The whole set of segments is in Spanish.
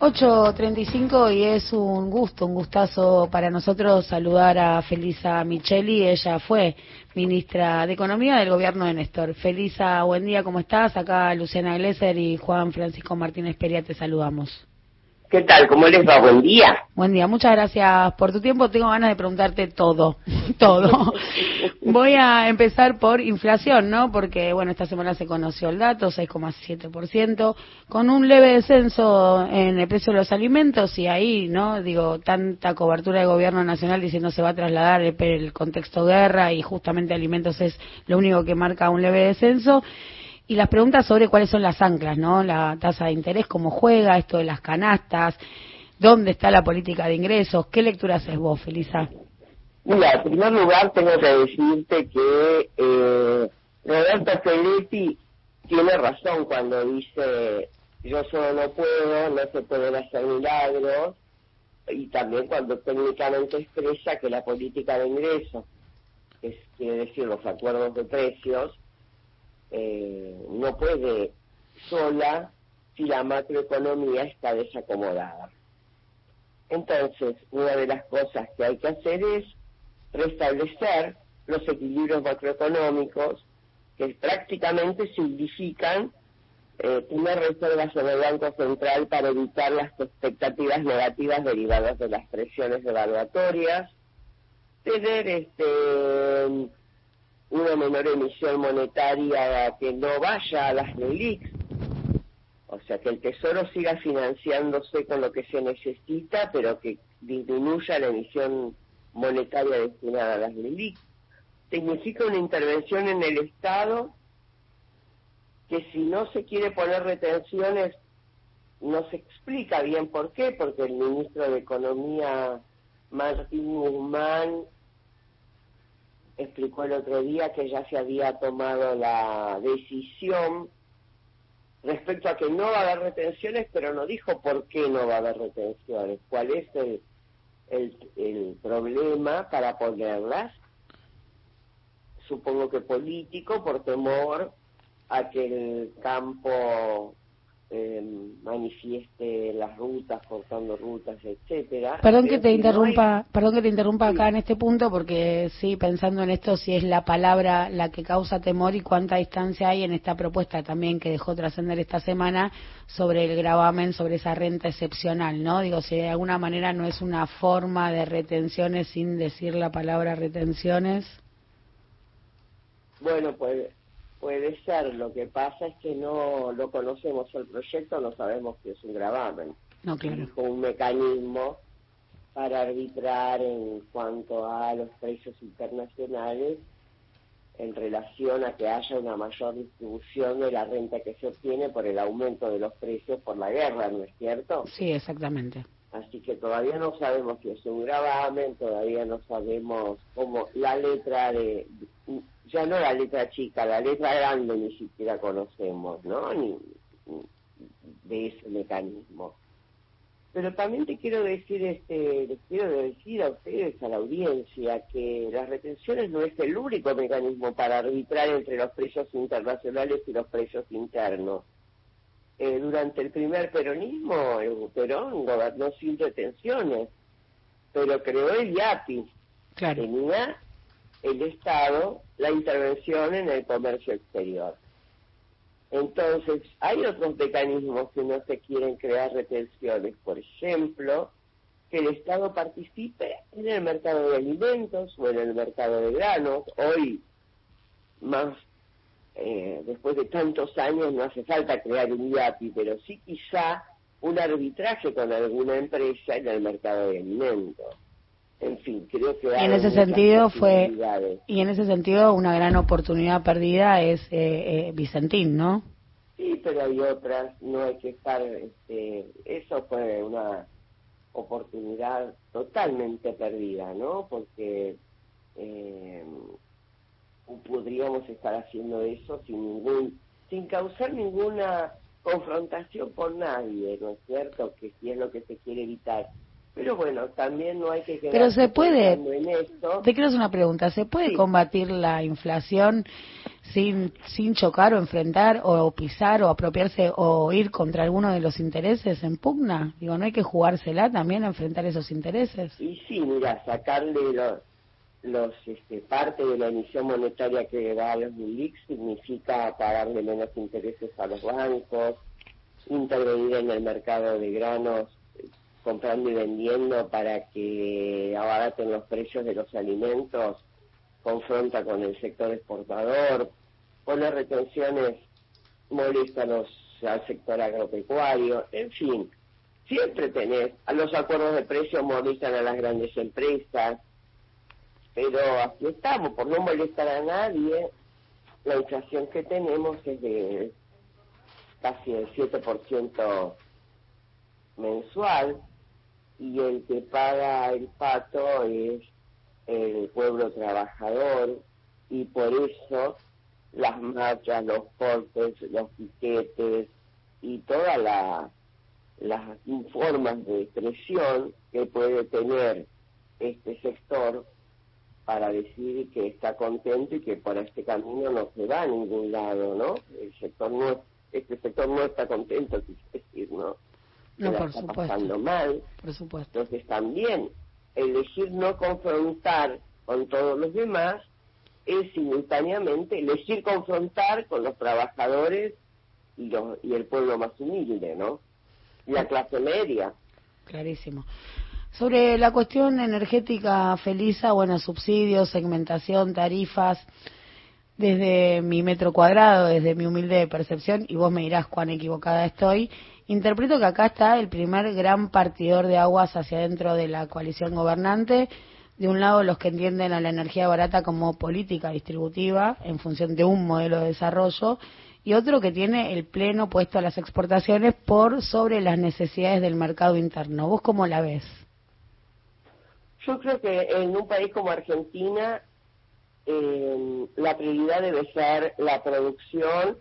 8.35 y es un gusto, un gustazo para nosotros saludar a Felisa Micheli. Ella fue ministra de Economía del gobierno de Néstor. Felisa, buen día, ¿cómo estás? Acá Luciana Glesser y Juan Francisco Martínez Peria te saludamos. ¿Qué tal? ¿Cómo les va? Buen día. Buen día, muchas gracias por tu tiempo. Tengo ganas de preguntarte todo, todo. Voy a empezar por inflación, ¿no? Porque, bueno, esta semana se conoció el dato, 6,7%, con un leve descenso en el precio de los alimentos y ahí, ¿no? Digo, tanta cobertura del gobierno nacional diciendo se va a trasladar el, el contexto guerra y justamente alimentos es lo único que marca un leve descenso y las preguntas sobre cuáles son las anclas, ¿no? La tasa de interés, cómo juega, esto de las canastas, dónde está la política de ingresos, ¿qué lectura haces vos, Felisa? Mira, en primer lugar tengo que decirte que eh, Roberto Felipe tiene razón cuando dice yo solo no puedo, no se pueden hacer milagros, y también cuando técnicamente expresa que la política de ingresos, es, quiere decir los acuerdos de precios, eh, no puede sola si la macroeconomía está desacomodada. Entonces, una de las cosas que hay que hacer es restablecer los equilibrios macroeconómicos que prácticamente significan eh, tener reservas en el Banco Central para evitar las expectativas negativas derivadas de las presiones evaluatorias, tener este una menor emisión monetaria que no vaya a las LELIX, o sea, que el Tesoro siga financiándose con lo que se necesita, pero que disminuya la emisión monetaria destinada a las LELIX. Significa una intervención en el Estado que si no se quiere poner retenciones, no se explica bien por qué, porque el ministro de Economía, Martín Guzmán, explicó el otro día que ya se había tomado la decisión respecto a que no va a haber retenciones, pero no dijo por qué no va a haber retenciones, cuál es el, el, problema para ponerlas. Supongo que político, por temor a que el campo eh, manifieste las rutas, cortando rutas, etcétera. Perdón que te interrumpa, perdón que te interrumpa acá en este punto, porque sí, pensando en esto, si es la palabra la que causa temor y cuánta distancia hay en esta propuesta también que dejó trascender esta semana sobre el gravamen, sobre esa renta excepcional, ¿no? Digo, si de alguna manera no es una forma de retenciones sin decir la palabra retenciones. Bueno, pues Puede ser, lo que pasa es que no lo conocemos el proyecto, no sabemos que es un gravamen. No, claro. un mecanismo para arbitrar en cuanto a los precios internacionales en relación a que haya una mayor distribución de la renta que se obtiene por el aumento de los precios por la guerra, ¿no es cierto? Sí, exactamente. Así que todavía no sabemos si es un gravamen, todavía no sabemos cómo la letra de, ya no la letra chica, la letra grande ni siquiera conocemos, ¿no? Ni, de ese mecanismo. Pero también te quiero decir, este, les quiero decir a ustedes, a la audiencia, que las retenciones no es el único mecanismo para arbitrar entre los precios internacionales y los precios internos. Eh, durante el primer peronismo, el Perón gobernó sin retenciones, pero creó el IAPI. Claro. Tenía el Estado la intervención en el comercio exterior. Entonces, hay otros mecanismos que no se quieren crear retenciones. Por ejemplo, que el Estado participe en el mercado de alimentos o en el mercado de granos. Hoy, más eh, después de tantos años, no hace falta crear un IAPI, pero sí quizá un arbitraje con alguna empresa en el mercado de alimentos en fin, creo que y en ese sentido fue y en ese sentido una gran oportunidad perdida es eh, eh, Vicentín, ¿no? Sí, pero hay otras, no hay que estar, este, eso fue una oportunidad totalmente perdida, ¿no? Porque eh, podríamos estar haciendo eso sin ningún, sin causar ninguna confrontación por nadie, ¿no es cierto? Que si es lo que se quiere evitar pero bueno, también no hay que quedar Pero se puede, te quiero hacer una pregunta, ¿se puede combatir la inflación sin, sin chocar o enfrentar o pisar o apropiarse o ir contra alguno de los intereses en pugna? Digo, ¿no hay que jugársela también a enfrentar esos intereses? Y sí, mira, sacarle los, los este, parte de la emisión monetaria que da a los MILIX significa pagarle menos intereses a los bancos, intervenir en el mercado de granos comprando y vendiendo para que abaraten los precios de los alimentos, confronta con el sector exportador, pone retenciones molesta al sector agropecuario, en fin, siempre tenés, a los acuerdos de precios molestan a las grandes empresas, pero aquí estamos, por no molestar a nadie, la inflación que tenemos es de casi el 7% mensual y el que paga el pato es el pueblo trabajador y por eso las marchas, los cortes, los piquetes y todas la, las formas de expresión que puede tener este sector para decir que está contento y que por este camino no se va a ningún lado, ¿no? El sector no, este sector no está contento, ¿no? Por está pasando mal. Por supuesto. Entonces también elegir no confrontar con todos los demás es simultáneamente elegir confrontar con los trabajadores y, los, y el pueblo más humilde, ¿no? Y la clase media. Clarísimo. Sobre la cuestión energética, Felisa, bueno, subsidios, segmentación, tarifas, desde mi metro cuadrado, desde mi humilde percepción, y vos me dirás cuán equivocada estoy, interpreto que acá está el primer gran partidor de aguas hacia dentro de la coalición gobernante. De un lado, los que entienden a la energía barata como política distributiva en función de un modelo de desarrollo, y otro que tiene el pleno puesto a las exportaciones por sobre las necesidades del mercado interno. ¿Vos cómo la ves? Yo creo que en un país como Argentina eh, la prioridad debe ser la producción,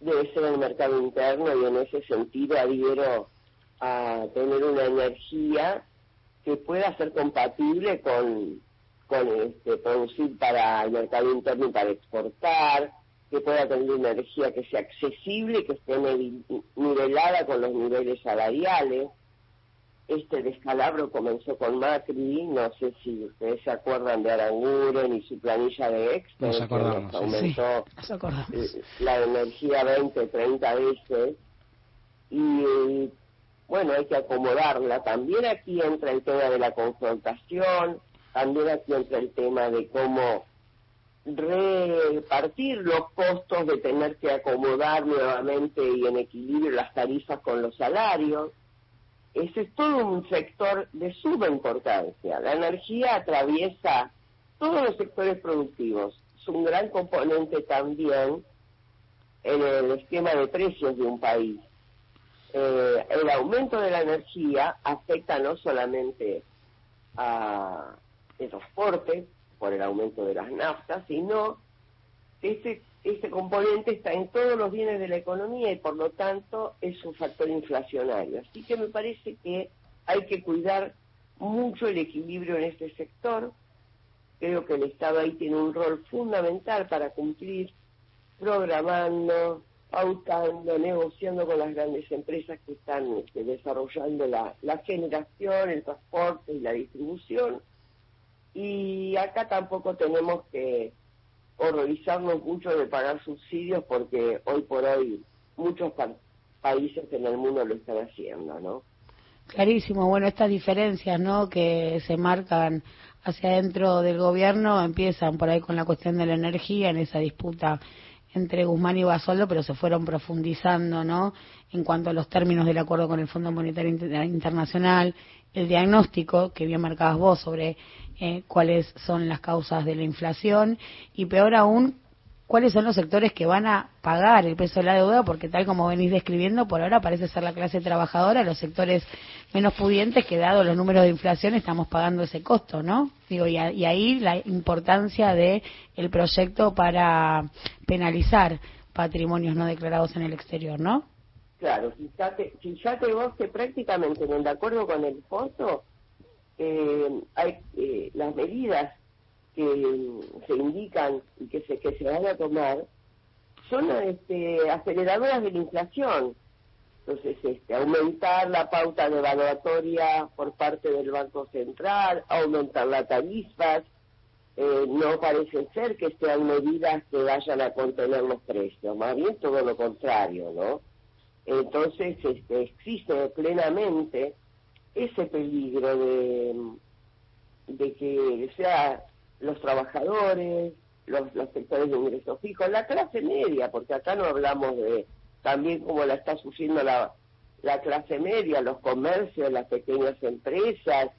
debe ser el mercado interno y en ese sentido adhiero a tener una energía que pueda ser compatible con, con este, producir para el mercado interno y para exportar, que pueda tener una energía que sea accesible, que esté nivelada con los niveles salariales, este descalabro comenzó con Macri, no sé si ustedes se acuerdan de Aranguren y su planilla de extra, nos acordamos, que aumentó la energía 20, 30 veces, y bueno, hay que acomodarla. También aquí entra el tema de la confrontación, también aquí entra el tema de cómo repartir los costos de tener que acomodar nuevamente y en equilibrio las tarifas con los salarios ese es todo un sector de suma importancia. La energía atraviesa todos los sectores productivos. Es un gran componente también en el esquema de precios de un país. Eh, el aumento de la energía afecta no solamente a el transporte por el aumento de las naftas, sino este este componente está en todos los bienes de la economía y por lo tanto es un factor inflacionario. Así que me parece que hay que cuidar mucho el equilibrio en este sector. Creo que el Estado ahí tiene un rol fundamental para cumplir, programando, pautando, negociando con las grandes empresas que están este, desarrollando la, la generación, el transporte y la distribución. Y acá tampoco tenemos que horrorizarnos mucho de pagar subsidios porque hoy por hoy muchos países en el mundo lo están haciendo, ¿no? Clarísimo, bueno, estas diferencias, ¿no? Que se marcan hacia dentro del gobierno empiezan por ahí con la cuestión de la energía, en esa disputa entre Guzmán y Basoldo, pero se fueron profundizando, ¿no? En cuanto a los términos del acuerdo con el Fondo Monetario Internacional, el diagnóstico que bien marcabas vos sobre eh, cuáles son las causas de la inflación y peor aún cuáles son los sectores que van a pagar el peso de la deuda, porque tal como venís describiendo, por ahora parece ser la clase trabajadora, los sectores menos pudientes, que dado los números de inflación estamos pagando ese costo, ¿no? Digo, y, ahí la importancia de el proyecto para penalizar patrimonios no declarados en el exterior, ¿no? Claro, fíjate, fíjate vos que prácticamente de acuerdo con el fondo, eh, hay eh, las medidas que se indican y que se, que se van a tomar son este, aceleradoras de la inflación. Entonces, este, aumentar la pauta de evaluatoria por parte del Banco Central, aumentar las tarifas, eh, no parece ser que sean medidas que vayan a contener los precios, más bien todo lo contrario, ¿no? Entonces, este, existe plenamente ese peligro de, de que sea los trabajadores, los, los sectores de ingresos fijos, la clase media, porque acá no hablamos de también como la está sufriendo la, la clase media, los comercios, las pequeñas empresas,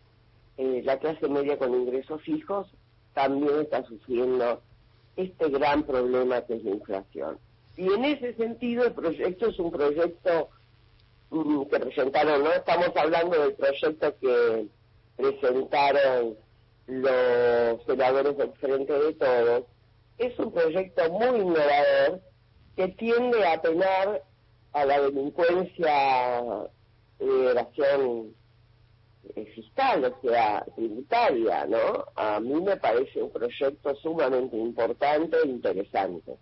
eh, la clase media con ingresos fijos, también está sufriendo este gran problema que es la inflación. Y en ese sentido el proyecto es un proyecto mm, que presentaron, no estamos hablando del proyecto que presentaron los senadores del Frente de Todos, es un proyecto muy innovador que tiende a apelar a la delincuencia de evasión eh, fiscal, o sea, tributaria, ¿no? A mí me parece un proyecto sumamente importante e interesante.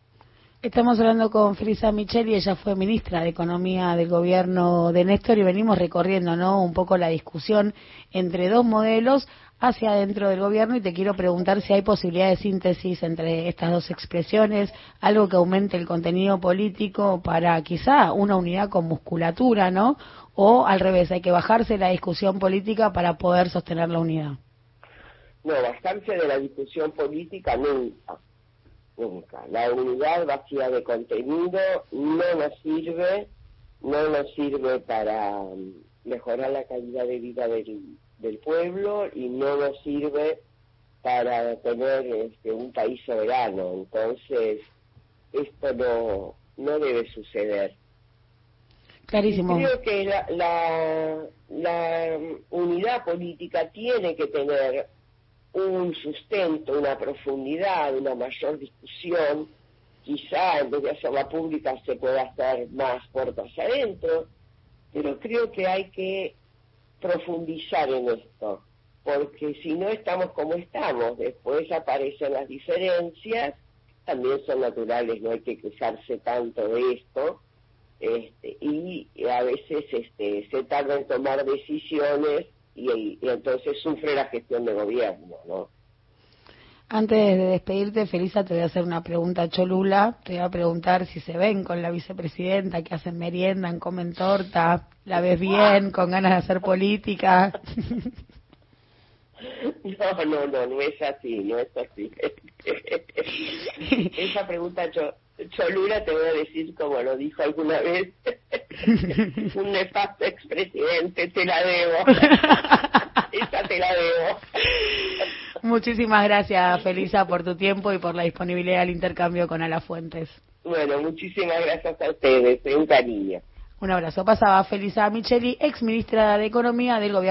Estamos hablando con Frisa Micheli, ella fue ministra de Economía del gobierno de Néstor y venimos recorriendo ¿no? un poco la discusión entre dos modelos hacia adentro del gobierno y te quiero preguntar si hay posibilidad de síntesis entre estas dos expresiones, algo que aumente el contenido político para quizá una unidad con musculatura, ¿no? O al revés, hay que bajarse la discusión política para poder sostener la unidad. No, bajarse de la discusión política nunca nunca. La unidad vacía de contenido no nos sirve, no nos sirve para um, mejorar la calidad de vida del, del pueblo y no nos sirve para tener este, un país soberano. Entonces, esto no, no debe suceder. Clarísimo. creo que la, la, la unidad política tiene que tener un sustento, una profundidad, una mayor discusión, quizá en vez de hacerla pública se pueda hacer más puertas adentro, pero creo que hay que profundizar en esto, porque si no estamos como estamos, después aparecen las diferencias, también son naturales, no hay que quejarse tanto de esto, este, y a veces este, se tarda en tomar decisiones y, entonces sufre la gestión de gobierno, ¿no? Antes de despedirte, Felisa, te voy a hacer una pregunta cholula. Te voy a preguntar si se ven con la vicepresidenta, que hacen merienda, comen torta, la ves bien, con ganas de hacer política. No, no, no, no es así, no es así. Esa pregunta Cholula te voy a decir como lo dijo alguna vez un nefasto expresidente, te la debo. Esa te la debo. Muchísimas gracias, Felisa, por tu tiempo y por la disponibilidad al intercambio con Alafuentes. Bueno, muchísimas gracias a ustedes, un cariño. Un abrazo. Pasaba Felisa Micheli, ex ministra de Economía del Gobierno.